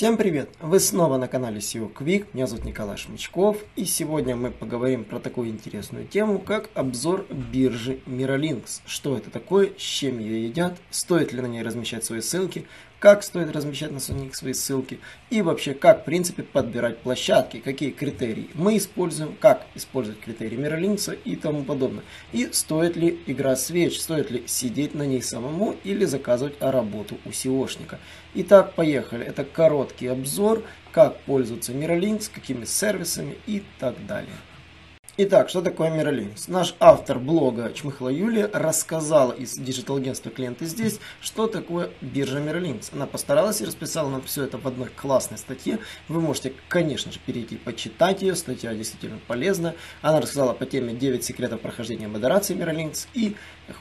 Всем привет! Вы снова на канале SEO Quick, меня зовут Николай Шмычков, и сегодня мы поговорим про такую интересную тему, как обзор биржи Miralinx. Что это такое, с чем ее едят, стоит ли на ней размещать свои ссылки, как стоит размещать на них свои ссылки и вообще как в принципе подбирать площадки, какие критерии мы используем, как использовать критерии Miralinks а и тому подобное. И стоит ли игра свеч, стоит ли сидеть на ней самому или заказывать работу у SEO шника. Итак, поехали. Это короткий обзор, как пользоваться Miralinks, какими сервисами и так далее. Итак, что такое Miralinks? Наш автор блога Чмыхла Юлия рассказала из digital-агентства «Клиенты здесь», что такое биржа Miralinks. Она постаралась и расписала нам все это в одной классной статье. Вы можете, конечно же, перейти почитать ее. Статья действительно полезна. Она рассказала по теме 9 секретов прохождения модерации Миролинкс. И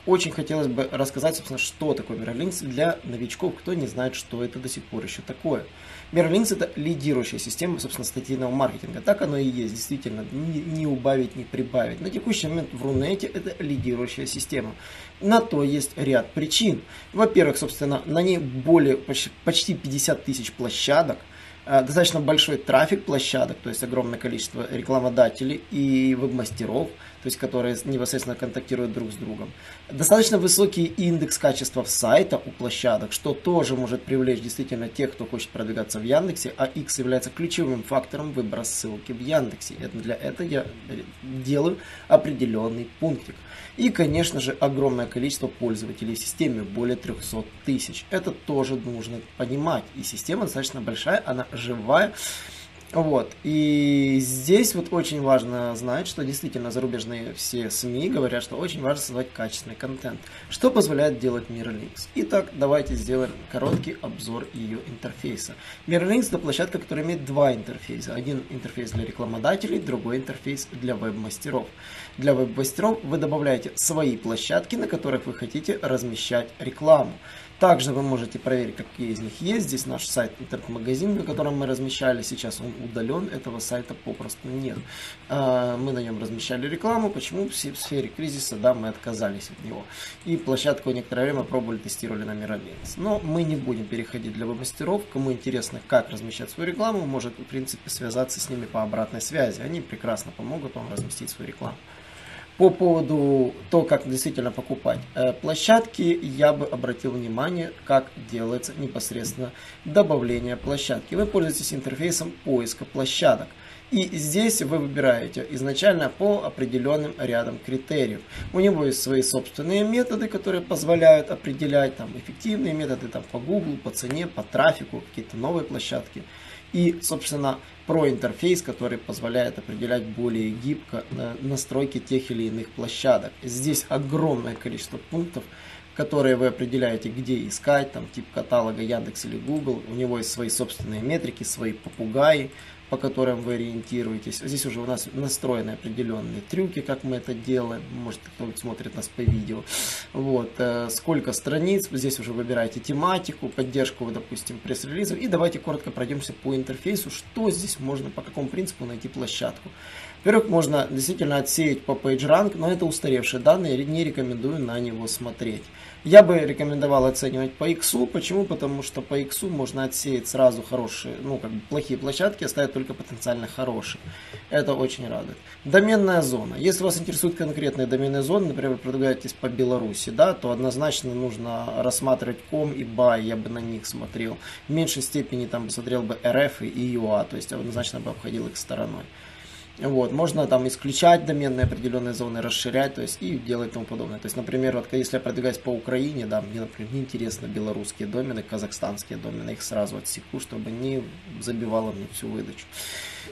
очень хотелось бы рассказать, собственно, что такое Миролинкс для новичков, кто не знает, что это до сих пор еще такое. Миролинкс это лидирующая система, собственно, статейного маркетинга. Так оно и есть, действительно, не, не убавить ни прибавить. На текущий момент в Рунете это лидирующая система. На то есть ряд причин. Во-первых, собственно, на ней более почти 50 тысяч площадок, достаточно большой трафик площадок, то есть огромное количество рекламодателей и веб-мастеров – то есть которые непосредственно контактируют друг с другом. Достаточно высокий индекс качества сайта у площадок, что тоже может привлечь действительно тех, кто хочет продвигаться в Яндексе, а X является ключевым фактором выбора ссылки в Яндексе. Это для этого я делаю определенный пунктик. И, конечно же, огромное количество пользователей в системе, более 300 тысяч. Это тоже нужно понимать. И система достаточно большая, она живая. Вот. И здесь вот очень важно знать, что действительно зарубежные все СМИ говорят, что очень важно создавать качественный контент, что позволяет делать MirrorLinks. Итак, давайте сделаем короткий обзор ее интерфейса. MirrorLinks это площадка, которая имеет два интерфейса. Один интерфейс для рекламодателей, другой интерфейс для веб-мастеров. Для веб-мастеров вы добавляете свои площадки, на которых вы хотите размещать рекламу. Также вы можете проверить, какие из них есть. Здесь наш сайт интернет-магазин, на котором мы размещали. Сейчас он удален, этого сайта попросту нет. А, мы на нем размещали рекламу. Почему? В сфере кризиса, да, мы отказались от него. И площадку некоторое время пробовали, тестировали на Мирабенс. Но мы не будем переходить для веб-мастеров. Кому интересно, как размещать свою рекламу, может, в принципе, связаться с ними по обратной связи. Они прекрасно помогут вам разместить свою рекламу по поводу того, как действительно покупать э, площадки, я бы обратил внимание, как делается непосредственно добавление площадки. Вы пользуетесь интерфейсом поиска площадок. И здесь вы выбираете изначально по определенным рядам критериев. У него есть свои собственные методы, которые позволяют определять там, эффективные методы там, по Google, по цене, по трафику, какие-то новые площадки и, собственно, про интерфейс, который позволяет определять более гибко настройки тех или иных площадок. Здесь огромное количество пунктов, которые вы определяете, где искать, там тип каталога Яндекс или Google. У него есть свои собственные метрики, свои попугаи, по которым вы ориентируетесь. Здесь уже у нас настроены определенные трюки, как мы это делаем. Может, кто смотрит нас по видео. Вот. Э, сколько страниц. Здесь уже выбираете тематику, поддержку, допустим, пресс-релизов. И давайте коротко пройдемся по интерфейсу, что здесь можно, по какому принципу найти площадку. Во-первых, можно действительно отсеять по PageRank, но это устаревшие данные, не рекомендую на него смотреть. Я бы рекомендовал оценивать по X. Почему? Потому что по X можно отсеять сразу хорошие, ну, как бы плохие площадки, оставить только потенциально хорошие. Это очень радует. Доменная зона. Если вас интересуют конкретные доменные зоны, например, продвигаетесь по Беларуси, да, то однозначно нужно рассматривать ком и бай, я бы на них смотрел. В меньшей степени там посмотрел бы РФ и ЮА, то есть однозначно бы обходил их стороной. Вот, можно там исключать доменные определенные зоны, расширять, то есть и делать тому подобное. То есть, например, вот если я продвигаюсь по Украине, да, мне, например, неинтересно белорусские домены, казахстанские домены, их сразу отсеку, чтобы не забивало мне всю выдачу.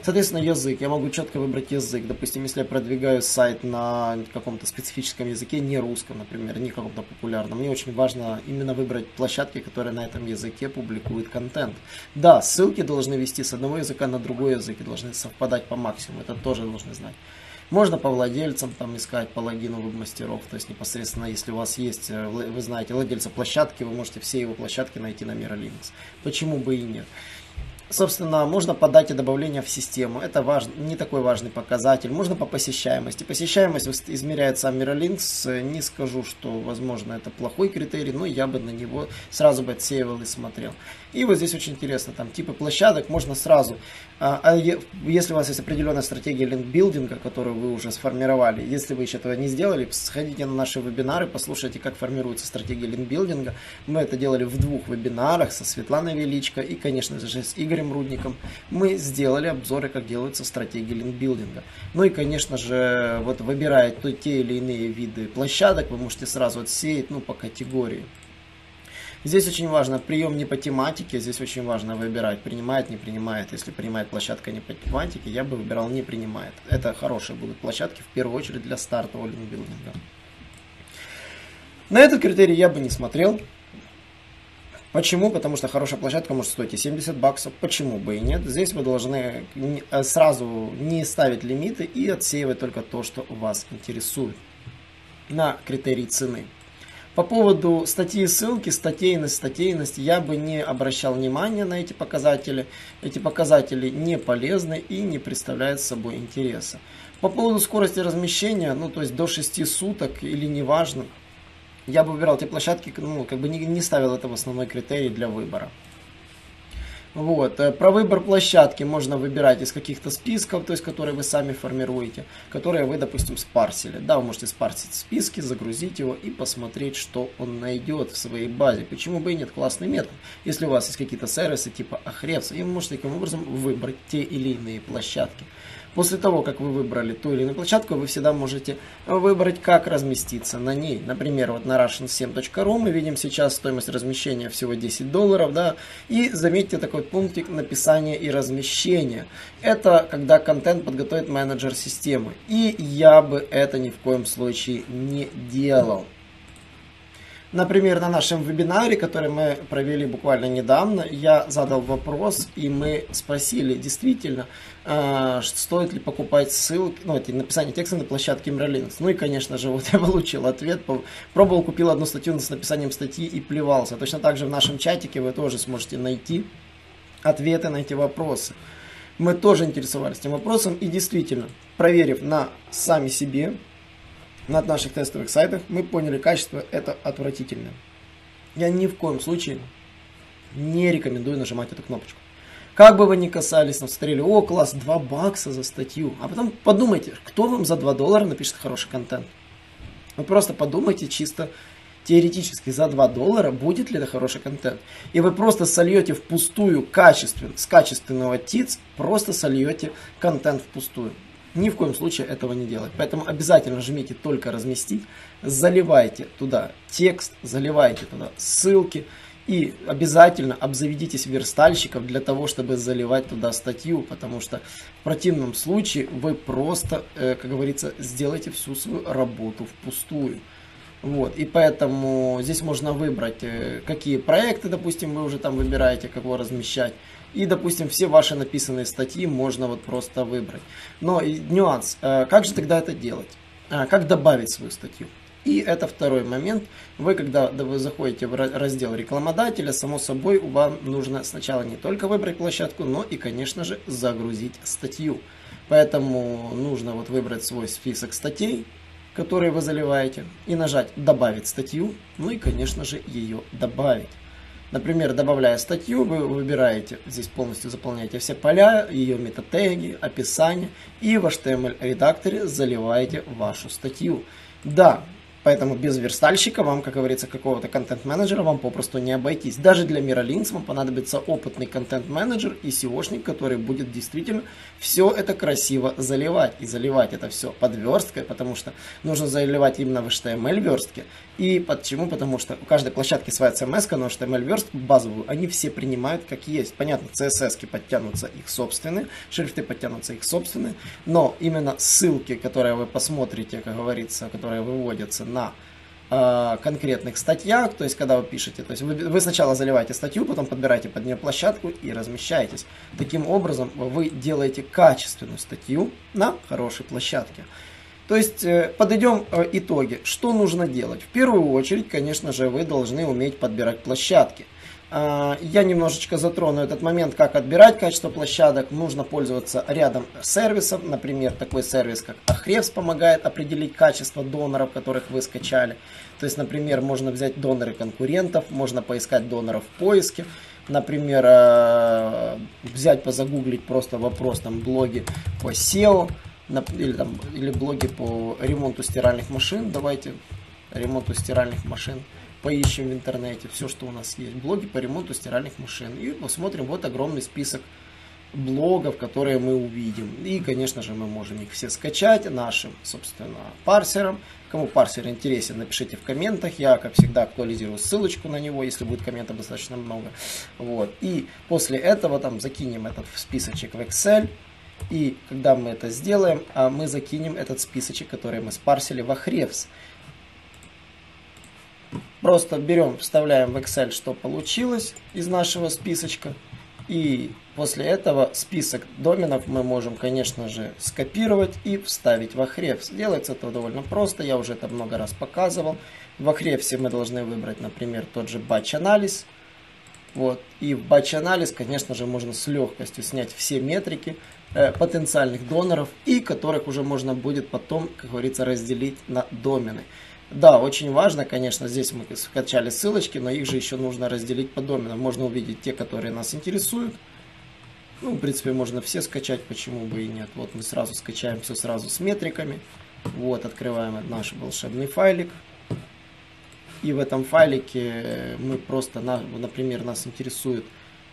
Соответственно, язык. Я могу четко выбрать язык. Допустим, если я продвигаю сайт на каком-то специфическом языке, не русском, например, не каком-то популярном, мне очень важно именно выбрать площадки, которые на этом языке публикуют контент. Да, ссылки должны вести с одного языка на другой язык и должны совпадать по максимуму. Это тоже нужно знать. Можно по владельцам там искать по логину веб-мастеров, то есть непосредственно, если у вас есть, э, вы знаете, владельца площадки, вы можете все его площадки найти на Miralinux. Почему бы и нет? Собственно, можно подать и добавление в систему. Это важ... не такой важный показатель. Можно по посещаемости. Посещаемость измеряет сам Miralinks. Не скажу, что, возможно, это плохой критерий, но я бы на него сразу бы отсеивал и смотрел. И вот здесь очень интересно, там типы площадок можно сразу, а, а если у вас есть определенная стратегия линкбилдинга, которую вы уже сформировали, если вы еще этого не сделали, сходите на наши вебинары, послушайте, как формируется стратегия линкбилдинга. Мы это делали в двух вебинарах со Светланой Величко и, конечно же, с Игорем Рудником. Мы сделали обзоры, как делаются стратегии линкбилдинга. Ну и, конечно же, вот выбирая те или иные виды площадок, вы можете сразу отсеять ну, по категории. Здесь очень важно прием не по тематике, здесь очень важно выбирать, принимает, не принимает. Если принимает площадка не по тематике, я бы выбирал не принимает. Это хорошие будут площадки, в первую очередь для стартового линкбилдинга. На этот критерий я бы не смотрел. Почему? Потому что хорошая площадка может стоить и 70 баксов. Почему бы и нет? Здесь вы должны э, сразу не ставить лимиты и отсеивать только то, что вас интересует на критерий цены. По поводу статьи ссылки, статейность, статейность, я бы не обращал внимания на эти показатели. Эти показатели не полезны и не представляют собой интереса. По поводу скорости размещения, ну то есть до 6 суток или неважно, я бы выбирал те площадки, ну как бы не, не ставил это в основной критерий для выбора. Вот. Э, про выбор площадки можно выбирать из каких-то списков, то есть которые вы сами формируете, которые вы, допустим, спарсили. Да, вы можете спарсить списки, загрузить его и посмотреть, что он найдет в своей базе. Почему бы и нет? Классный метод. Если у вас есть какие-то сервисы типа Ahrefs, и вы можете таким образом выбрать те или иные площадки. После того, как вы выбрали ту или иную площадку, вы всегда можете выбрать, как разместиться на ней. Например, вот на russian7.ru мы видим сейчас стоимость размещения всего 10 долларов, да, и заметьте такой пунктик написания и размещения. Это когда контент подготовит менеджер системы. И я бы это ни в коем случае не делал. Например, на нашем вебинаре, который мы провели буквально недавно, я задал вопрос, и мы спросили, действительно, э, стоит ли покупать ссылки, ну, это написание текста на площадке Miralinux. Ну и, конечно же, вот я получил ответ. Пробовал, купил одну статью с написанием статьи и плевался. Точно так же в нашем чатике вы тоже сможете найти ответы на эти вопросы. Мы тоже интересовались этим вопросом, и действительно, проверив на сами себе, на наших тестовых сайтах, мы поняли, качество это отвратительное. Я ни в коем случае не рекомендую нажимать эту кнопочку. Как бы вы ни касались, там смотрели, о, класс, 2 бакса за статью. А потом подумайте, кто вам за 2 доллара напишет хороший контент. Вы просто подумайте чисто теоретически за 2 доллара, будет ли это хороший контент. И вы просто сольете впустую качествен, с качественного ТИЦ, просто сольете контент впустую. Ни в коем случае этого не делать. Поэтому обязательно жмите только разместить, заливайте туда текст, заливайте туда ссылки и обязательно обзаведитесь верстальщиков для того, чтобы заливать туда статью, потому что в противном случае вы просто, э, как говорится, сделаете всю свою работу впустую. Вот, и поэтому здесь можно выбрать, э, какие проекты, допустим, вы уже там выбираете, кого размещать. И, допустим, все ваши написанные статьи можно вот просто выбрать. Но и нюанс, э, как же тогда это делать? А, как добавить свою статью? И это второй момент. Вы, когда вы заходите в раздел рекламодателя, само собой, вам нужно сначала не только выбрать площадку, но и, конечно же, загрузить статью. Поэтому нужно вот выбрать свой список статей, которые вы заливаете, и нажать «Добавить статью», ну и, конечно же, ее добавить. Например, добавляя статью, вы выбираете, здесь полностью заполняете все поля, ее метатеги, описание, и в HTML-редакторе заливаете вашу статью. Да, Поэтому без верстальщика вам, как говорится, какого-то контент-менеджера вам попросту не обойтись. Даже для Miralinks вам понадобится опытный контент-менеджер и SEOшник, который будет действительно все это красиво заливать. И заливать это все под версткой, потому что нужно заливать именно в HTML-верстке. И почему? Потому что у каждой площадки своя CMS, но HTML-верстку базовую они все принимают как есть. Понятно, CSS подтянутся их собственные, шрифты подтянутся их собственные, но именно ссылки, которые вы посмотрите, как говорится, которые выводятся на э, конкретных статьях, то есть когда вы пишете, то есть вы, вы сначала заливаете статью, потом подбираете под нее площадку и размещаетесь. Таким образом вы делаете качественную статью на хорошей площадке. То есть э, подойдем э, итоги. Что нужно делать? В первую очередь, конечно же, вы должны уметь подбирать площадки. А, я немножечко затрону этот момент, как отбирать качество площадок. Нужно пользоваться рядом сервисов. Например, такой сервис, как Ahrefs помогает определить качество доноров, которых вы скачали. То есть, например, можно взять доноры конкурентов, можно поискать доноров в поиске. Например, э, взять, позагуглить просто вопрос там блоги по SEO или, там, или блоги по ремонту стиральных машин. Давайте ремонту стиральных машин поищем в интернете все, что у нас есть. Блоги по ремонту стиральных машин. И посмотрим вот огромный список блогов, которые мы увидим. И, конечно же, мы можем их все скачать нашим, собственно, парсером. Кому парсер интересен, напишите в комментах. Я, как всегда, актуализирую ссылочку на него, если будет комментов достаточно много. Вот. И после этого там закинем этот списочек в Excel. И когда мы это сделаем, а мы закинем этот списочек, который мы спарсили в Ahrefs. Просто берем, вставляем в Excel, что получилось из нашего списочка. И после этого список доменов мы можем, конечно же, скопировать и вставить в Ahrefs. Делается это довольно просто, я уже это много раз показывал. В Ahrefs мы должны выбрать, например, тот же batch анализ. Вот. И в batch анализ, конечно же, можно с легкостью снять все метрики э, потенциальных доноров и которых уже можно будет потом, как говорится, разделить на домены. Да, очень важно, конечно, здесь мы скачали ссылочки, но их же еще нужно разделить по доменам. Можно увидеть те, которые нас интересуют. Ну, в принципе, можно все скачать, почему бы и нет. Вот мы сразу скачаем все сразу с метриками. Вот, открываем наш волшебный файлик. И в этом файлике мы просто, например, нас интересует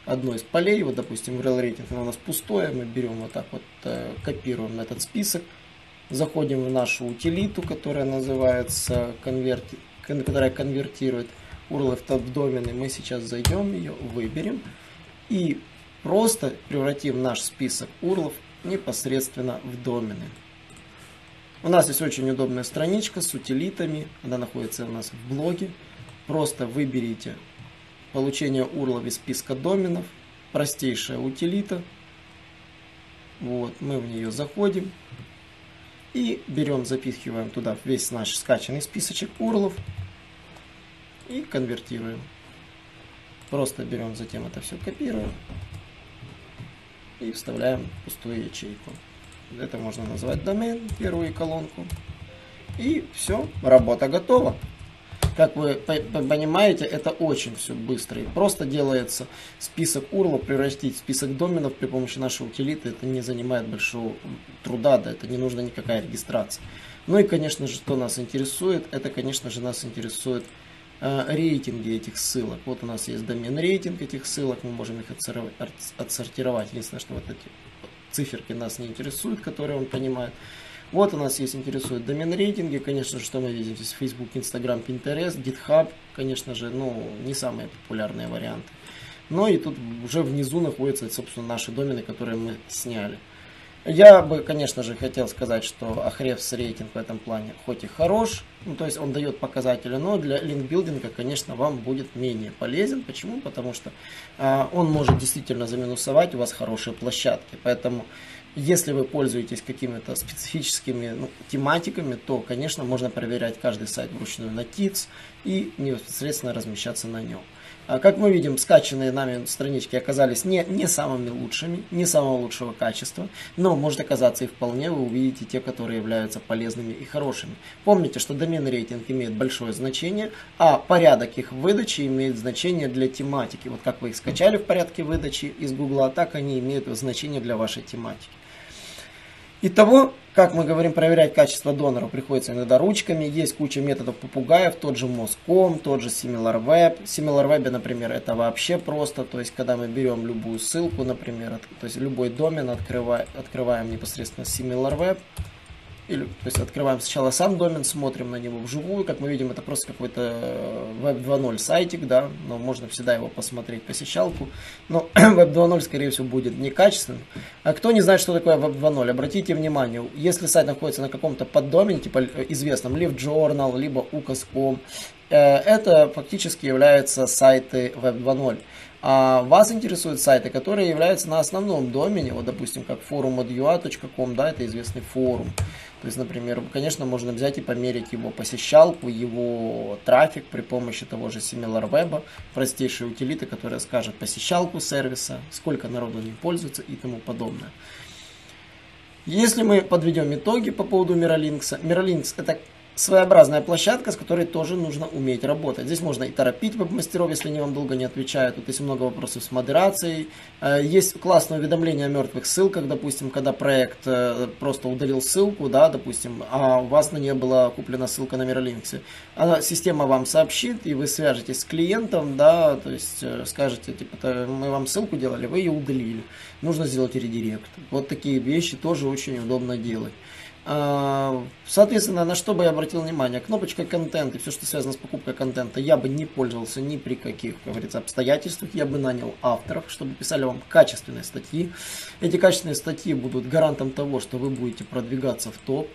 одно из полей. Вот, допустим, Rating оно у нас пустое. Мы берем вот так вот, э, копируем этот список Заходим в нашу утилиту, которая называется конверти, которая конвертирует URL в домены. Мы сейчас зайдем ее, выберем и просто превратим наш список URL непосредственно в домены. У нас здесь очень удобная страничка с утилитами. Она находится у нас в блоге. Просто выберите получение URL из списка доменов. Простейшая утилита. Вот, мы в нее заходим. И берем, запихиваем туда весь наш скачанный списочек урлов и конвертируем. Просто берем, затем это все копируем и вставляем пустую ячейку. Это можно назвать домен, первую колонку. И все, работа готова. Как вы понимаете, это очень все быстро. И просто делается список URL, превратить в список доменов при помощи нашей утилиты. Это не занимает большого труда, да, это не нужна никакая регистрация. Ну и, конечно же, что нас интересует, это, конечно же, нас интересует э, рейтинги этих ссылок. Вот у нас есть домен рейтинг этих ссылок, мы можем их отсортировать. Единственное, что вот эти циферки нас не интересуют, которые он понимает. Вот у нас есть интересует домен рейтинги, конечно же, что мы видим здесь, Facebook, Instagram, Pinterest, GitHub, конечно же, ну, не самые популярные варианты. Но и тут уже внизу находятся, собственно, наши домены, которые мы сняли. Я бы, конечно же, хотел сказать, что Ahrefs рейтинг в этом плане хоть и хорош, ну, то есть он дает показатели, но для линкбилдинга, конечно, вам будет менее полезен. Почему? Потому что а, он может действительно заминусовать у вас хорошие площадки. Поэтому если вы пользуетесь какими-то специфическими ну, тематиками, то, конечно, можно проверять каждый сайт вручную на ТИЦ и непосредственно размещаться на нем. А как мы видим, скачанные нами странички оказались не, не самыми лучшими, не самого лучшего качества, но может оказаться и вполне вы увидите те, которые являются полезными и хорошими. Помните, что домен рейтинг имеет большое значение, а порядок их выдачи имеет значение для тематики. Вот как вы их скачали в порядке выдачи из Гугла, так они имеют значение для вашей тематики. Итого, как мы говорим, проверять качество доноров приходится иногда ручками. Есть куча методов попугаев, тот же Moscom, тот же SimilarWeb. SimilarWeb, например, это вообще просто. То есть, когда мы берем любую ссылку, например, то есть любой домен, открываем, открываем непосредственно SimilarWeb. Или, то есть открываем сначала сам домен, смотрим на него вживую, как мы видим, это просто какой-то Web 2.0 сайтик, да, но можно всегда его посмотреть, посещалку, но Web 2.0, скорее всего, будет некачественным. А кто не знает, что такое Web 2.0, обратите внимание, если сайт находится на каком-то поддомене, типа э, известном, Live Journal, либо UCAS.com, э, это фактически являются сайты Web 2.0 а вас интересуют сайты, которые являются на основном домене, вот, допустим, как forum.ua.com, да, это известный форум. То есть, например, конечно, можно взять и померить его посещалку, его трафик при помощи того же SimilarWeb, простейшей утилиты, которая скажет посещалку сервиса, сколько народу не пользуется и тому подобное. Если мы подведем итоги по поводу Miralinks, Miralinks это своеобразная площадка, с которой тоже нужно уметь работать. Здесь можно и торопить веб-мастеров, если они вам долго не отвечают. Тут есть много вопросов с модерацией. Э, есть классное уведомление о мертвых ссылках, допустим, когда проект э, просто удалил ссылку, да, допустим, а у вас на ней была куплена ссылка на Miralinks. Она, система вам сообщит, и вы свяжетесь с клиентом, да, то есть э, скажете, типа, мы вам ссылку делали, вы ее удалили. Нужно сделать редирект. Вот такие вещи тоже очень удобно делать. А, соответственно, на что бы я обратил внимание? Кнопочка контент и все, что связано с покупкой контента, я бы не пользовался ни при каких, как говорится, обстоятельствах. Я бы нанял авторов, чтобы писали вам качественные статьи. Эти качественные статьи будут гарантом того, что вы будете продвигаться в топ.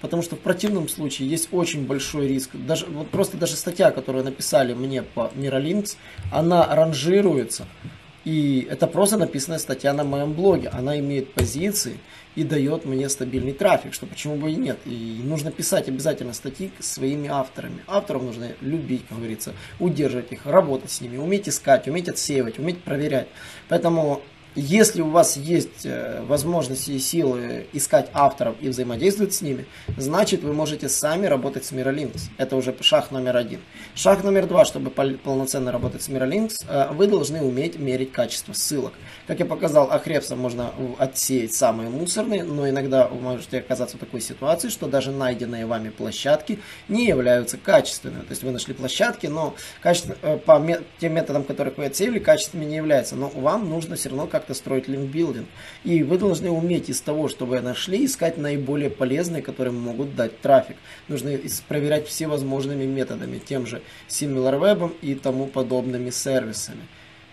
Потому что в противном случае есть очень большой риск. Даже, вот просто даже статья, которую написали мне по Miralinks, она ранжируется и это просто написанная статья на моем блоге. Она имеет позиции и дает мне стабильный трафик, что почему бы и нет. И нужно писать обязательно статьи своими авторами. Авторов нужно любить, как говорится, удерживать их, работать с ними, уметь искать, уметь отсеивать, уметь проверять. Поэтому если у вас есть э, возможности и силы искать авторов и взаимодействовать с ними, значит вы можете сами работать с Miralinks. Это уже шаг номер один. Шаг номер два, чтобы полноценно работать с Miralinks, э, вы должны уметь мерить качество ссылок. Как я показал, Ахрепсом можно отсеять самые мусорные, но иногда вы можете оказаться в такой ситуации, что даже найденные вами площадки не являются качественными. То есть вы нашли площадки, но качество, э, по тем методам, которых вы отсеяли, качественными не являются. Но вам нужно все равно как как-то строить линкбилдинг. И вы должны уметь из того, что вы нашли, искать наиболее полезные, которые могут дать трафик. Нужно проверять все возможными методами, тем же SimilarWeb и тому подобными сервисами.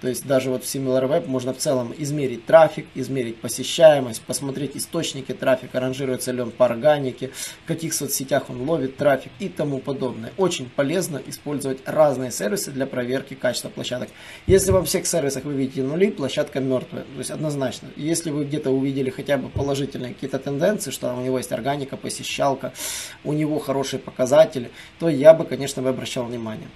То есть даже вот в SimilarWeb можно в целом измерить трафик, измерить посещаемость, посмотреть источники трафика, ранжируется ли он по органике, в каких соцсетях он ловит трафик и тому подобное. Очень полезно использовать разные сервисы для проверки качества площадок. Если во всех сервисах вы видите нули, площадка мертвая. То есть однозначно. Если вы где-то увидели хотя бы положительные какие-то тенденции, что у него есть органика, посещалка, у него хорошие показатели, то я бы, конечно, бы обращал внимание.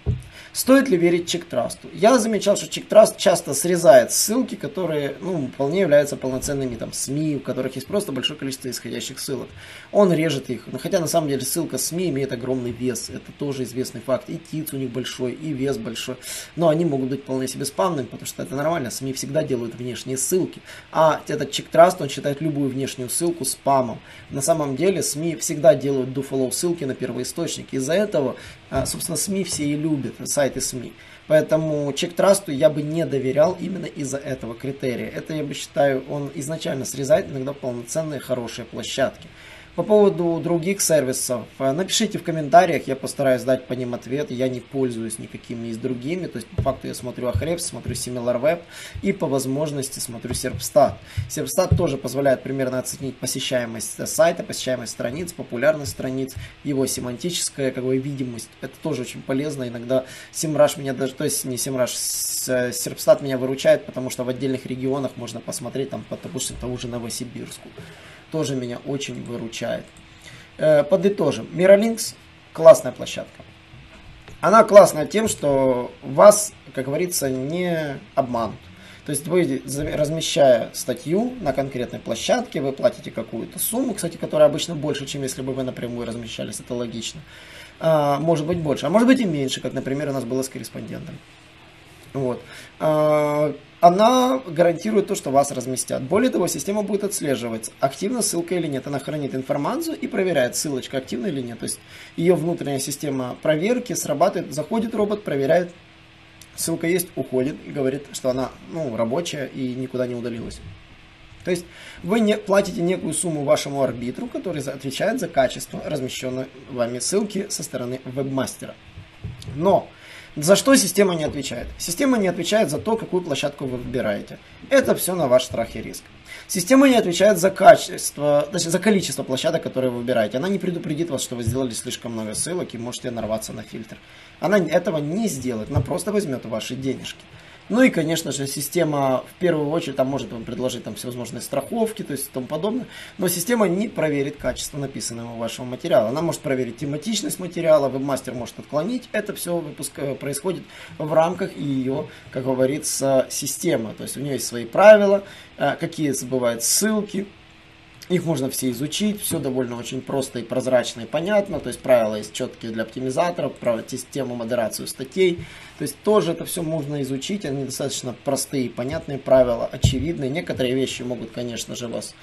Стоит ли верить чектрасту? Я замечал, что чектраст часто срезает ссылки, которые ну, вполне являются полноценными там, СМИ, у которых есть просто большое количество исходящих ссылок. Он режет их. Но хотя на самом деле ссылка СМИ имеет огромный вес. Это тоже известный факт. И ТИЦ у них большой, и вес большой. Но они могут быть вполне себе спамными, потому что это нормально. СМИ всегда делают внешние ссылки. А этот чектраст, он считает любую внешнюю ссылку спамом. На самом деле СМИ всегда делают do follow ссылки на первоисточник. Из-за этого, а, собственно, СМИ все и любят сайты СМИ. Поэтому чек-трасту я бы не доверял именно из-за этого критерия. Это, я бы считаю, он изначально срезает иногда полноценные хорошие площадки. По поводу других сервисов, э, напишите в комментариях, я постараюсь дать по ним ответ. Я не пользуюсь никакими из другими, то есть по факту я смотрю Ahrefs, смотрю SimilarWeb и по возможности смотрю Serpstat. Serpstat тоже позволяет примерно оценить посещаемость сайта, посещаемость страниц, популярность страниц, его семантическая как бы, видимость. Это тоже очень полезно. Иногда SEMrush меня даже, то есть не SEMrush, Serpstat меня выручает, потому что в отдельных регионах можно посмотреть там, допустим, того же Новосибирску тоже меня очень выручает. Э, подытожим. Miralinks классная площадка. Она классная тем, что вас, как говорится, не обманут. То есть вы, размещая статью на конкретной площадке, вы платите какую-то сумму, кстати, которая обычно больше, чем если бы вы напрямую размещались, это логично. А, может быть больше, а может быть и меньше, как, например, у нас было с корреспондентом. Вот. А, она гарантирует то, что вас разместят. Более того, система будет отслеживать, активна ссылка или нет. Она хранит информацию и проверяет, ссылочка активна или нет. То есть ее внутренняя система проверки срабатывает, заходит робот, проверяет, ссылка есть, уходит и говорит, что она ну, рабочая и никуда не удалилась. То есть вы не платите некую сумму вашему арбитру, который отвечает за качество размещенной вами ссылки со стороны вебмастера. Но за что система не отвечает? Система не отвечает за то, какую площадку вы выбираете. Это все на ваш страх и риск. Система не отвечает за качество, точнее, за количество площадок, которые вы выбираете. Она не предупредит вас, что вы сделали слишком много ссылок и можете нарваться на фильтр. Она этого не сделает, она просто возьмет ваши денежки. Ну и, конечно же, система в первую очередь там может вам предложить там всевозможные страховки, то есть и тому подобное. Но система не проверит качество написанного вашего материала. Она может проверить тематичность материала, вебмастер может отклонить. Это все выпуск э, происходит в рамках ее, как говорится, системы. То есть у нее есть свои правила, э, какие бывают ссылки, их можно все изучить, все довольно очень просто и прозрачно и понятно. То есть правила есть четкие для оптимизаторов, правила систему модерацию статей. То есть тоже это все можно изучить, они достаточно простые понятные правила, очевидные. Некоторые вещи могут, конечно же, вас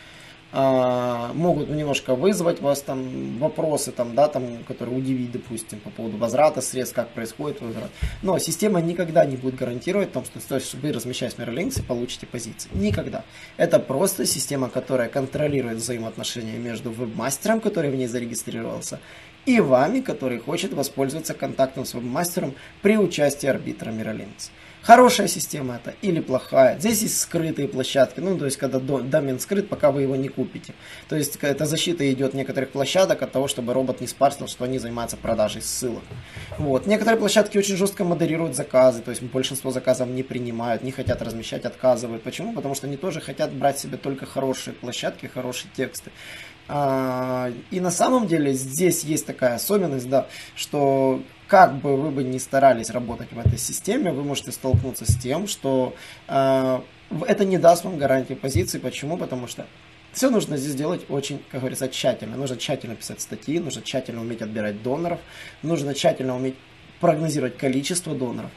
могут немножко вызвать вас там вопросы, там, да, там, которые удивить, допустим, по поводу возврата средств, как происходит возврат. Но система никогда не будет гарантировать том, что, что вы, размещаясь в Mirrorlinks, получите позиции. Никогда. Это просто система, которая контролирует взаимоотношения между вебмастером, который в ней зарегистрировался, и вами, который хочет воспользоваться контактом с вебмастером при участии арбитра Mirrorlinks. Хорошая система это или плохая. Здесь есть скрытые площадки, ну, то есть, когда домен скрыт, пока вы его не купите. То есть, эта защита идет некоторых площадок от того, чтобы робот не спарсил, что они занимаются продажей ссылок. Вот. Некоторые площадки очень жестко модерируют заказы, то есть, большинство заказов не принимают, не хотят размещать, отказывают. Почему? Потому что они тоже хотят брать себе только хорошие площадки, хорошие тексты. А, и на самом деле здесь есть такая особенность, да, что как бы вы бы ни старались работать в этой системе, вы можете столкнуться с тем, что э, это не даст вам гарантии позиции. Почему? Потому что все нужно здесь делать очень, как говорится, тщательно. Нужно тщательно писать статьи, нужно тщательно уметь отбирать доноров, нужно тщательно уметь прогнозировать количество доноров,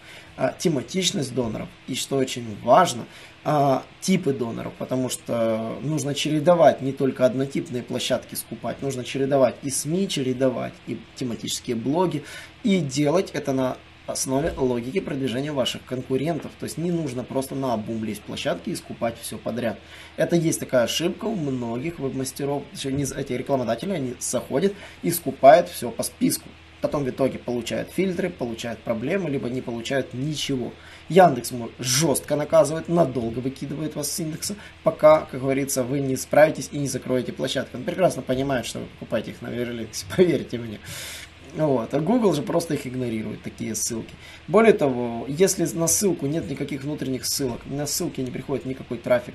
тематичность доноров и, что очень важно, а, типы доноров, потому что нужно чередовать не только однотипные площадки скупать, нужно чередовать и СМИ, чередовать и тематические блоги, и делать это на основе логики продвижения ваших конкурентов. То есть не нужно просто на обум лезть площадки и скупать все подряд. Это есть такая ошибка у многих веб-мастеров, эти рекламодатели, они заходят и скупают все по списку. Потом в итоге получают фильтры, получают проблемы, либо не получают ничего. Яндекс жестко наказывает, надолго выкидывает вас с индекса, пока, как говорится, вы не справитесь и не закроете площадку. Он прекрасно понимает, что вы покупаете их на Верлинксе, поверьте мне. Вот. А Google же просто их игнорирует, такие ссылки. Более того, если на ссылку нет никаких внутренних ссылок, на ссылки не приходит никакой трафик,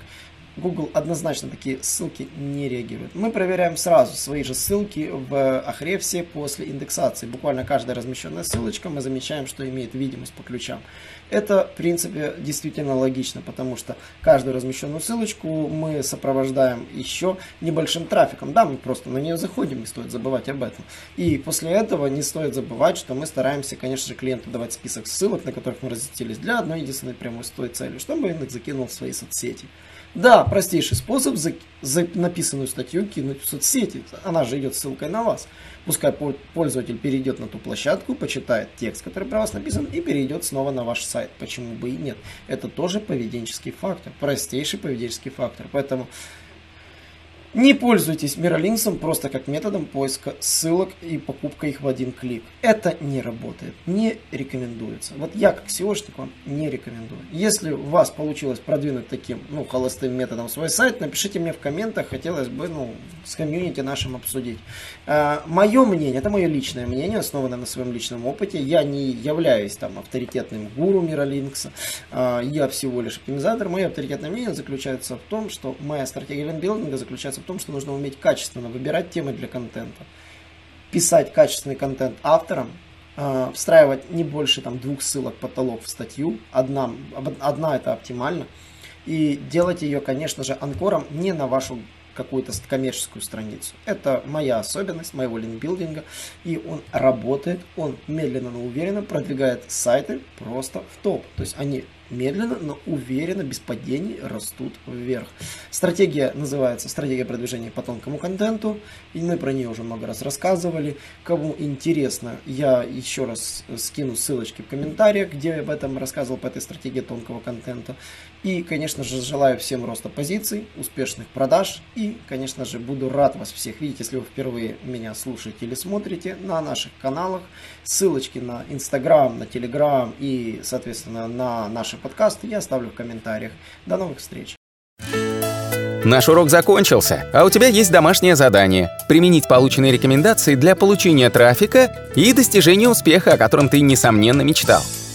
Google однозначно такие ссылки не реагирует. Мы проверяем сразу свои же ссылки в Ахревсе после индексации. Буквально каждая размещенная ссылочка мы замечаем, что имеет видимость по ключам. Это, в принципе, действительно логично, потому что каждую размещенную ссылочку мы сопровождаем еще небольшим трафиком. Да, мы просто на нее заходим, не стоит забывать об этом. И после этого не стоит забывать, что мы стараемся, конечно же, клиенту давать список ссылок, на которых мы разместились для одной единственной прямой той целью, чтобы индекс закинул в свои соцсети. Да, простейший способ за, за написанную статью кинуть в соцсети. Она же идет ссылкой на вас. Пускай пользователь перейдет на ту площадку, почитает текст, который про вас написан, и перейдет снова на ваш сайт. Почему бы и нет? Это тоже поведенческий фактор, простейший поведенческий фактор. Поэтому не пользуйтесь Миролинксом просто как методом поиска ссылок и покупка их в один клик. Это не работает, не рекомендуется. Вот я как SEOшник вам не рекомендую. Если у вас получилось продвинуть таким, ну, холостым методом свой сайт, напишите мне в комментах, хотелось бы, ну, с комьюнити нашим обсудить. А, мое мнение, это мое личное мнение, основанное на своем личном опыте. Я не являюсь там авторитетным гуру Миролинкса, а, я всего лишь оптимизатор. Мое авторитетное мнение заключается в том, что моя стратегия лендбилдинга заключается в том, что нужно уметь качественно выбирать темы для контента, писать качественный контент авторам, э, встраивать не больше там, двух ссылок потолок в статью, одна, одна это оптимально, и делать ее, конечно же, анкором не на вашу какую-то коммерческую страницу. Это моя особенность моего линкбилдинга, и он работает, он медленно, но уверенно продвигает сайты просто в топ. То есть они медленно, но уверенно, без падений растут вверх. Стратегия называется «Стратегия продвижения по тонкому контенту», и мы про нее уже много раз рассказывали. Кому интересно, я еще раз скину ссылочки в комментариях, где я об этом рассказывал по этой стратегии тонкого контента. И, конечно же, желаю всем роста позиций, успешных продаж. И, конечно же, буду рад вас всех видеть, если вы впервые меня слушаете или смотрите на наших каналах. Ссылочки на Инстаграм, на Телеграм и, соответственно, на наши подкасты я оставлю в комментариях. До новых встреч! Наш урок закончился, а у тебя есть домашнее задание – применить полученные рекомендации для получения трафика и достижения успеха, о котором ты, несомненно, мечтал.